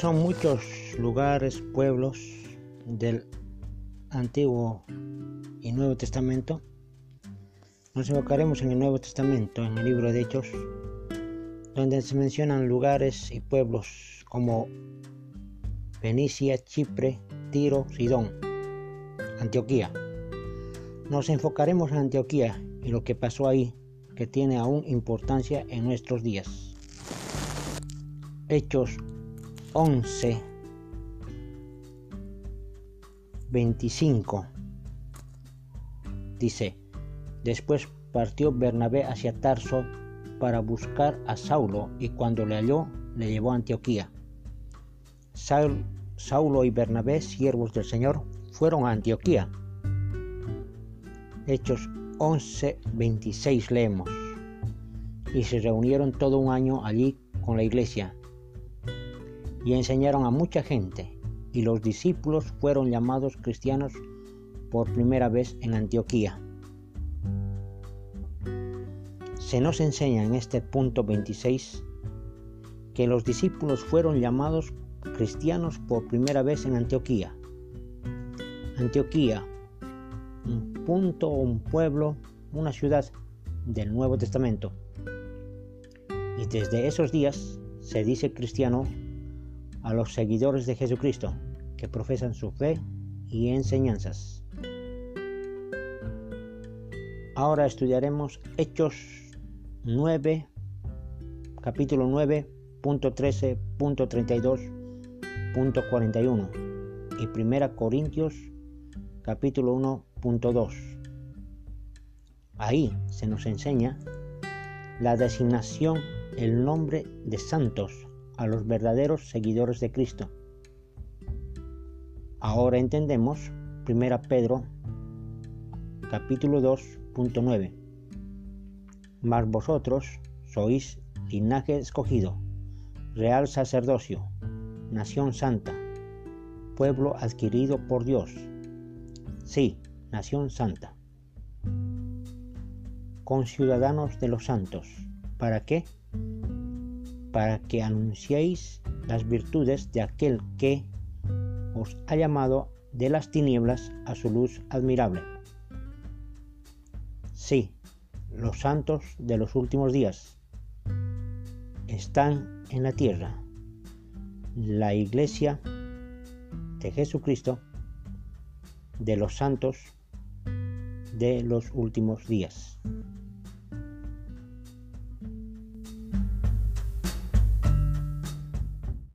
son muchos lugares, pueblos del Antiguo y Nuevo Testamento. Nos enfocaremos en el Nuevo Testamento, en el libro de Hechos, donde se mencionan lugares y pueblos como Fenicia, Chipre, Tiro, Sidón, Antioquía. Nos enfocaremos en Antioquía y lo que pasó ahí, que tiene aún importancia en nuestros días. Hechos 11, 25. Dice, después partió Bernabé hacia Tarso para buscar a Saulo y cuando le halló le llevó a Antioquía. Saulo y Bernabé, siervos del Señor, fueron a Antioquía. Hechos 11, 26 leemos. Y se reunieron todo un año allí con la iglesia y enseñaron a mucha gente, y los discípulos fueron llamados cristianos por primera vez en Antioquía. Se nos enseña en este punto 26 que los discípulos fueron llamados cristianos por primera vez en Antioquía. Antioquía, un punto, un pueblo, una ciudad del Nuevo Testamento. Y desde esos días se dice cristiano a los seguidores de Jesucristo que profesan su fe y enseñanzas. Ahora estudiaremos Hechos 9, capítulo 9, punto 13, punto 32, punto 41 y Primera Corintios, capítulo 1, punto 2. Ahí se nos enseña la designación, el nombre de santos a los verdaderos seguidores de Cristo. Ahora entendemos 1 Pedro capítulo 2.9. Mas vosotros sois linaje escogido, real sacerdocio, nación santa, pueblo adquirido por Dios. Sí, nación santa. Con ciudadanos de los santos. ¿Para qué? Para que anunciéis las virtudes de aquel que os ha llamado de las tinieblas a su luz admirable. Sí, los santos de los últimos días están en la tierra. La iglesia de Jesucristo de los santos de los últimos días.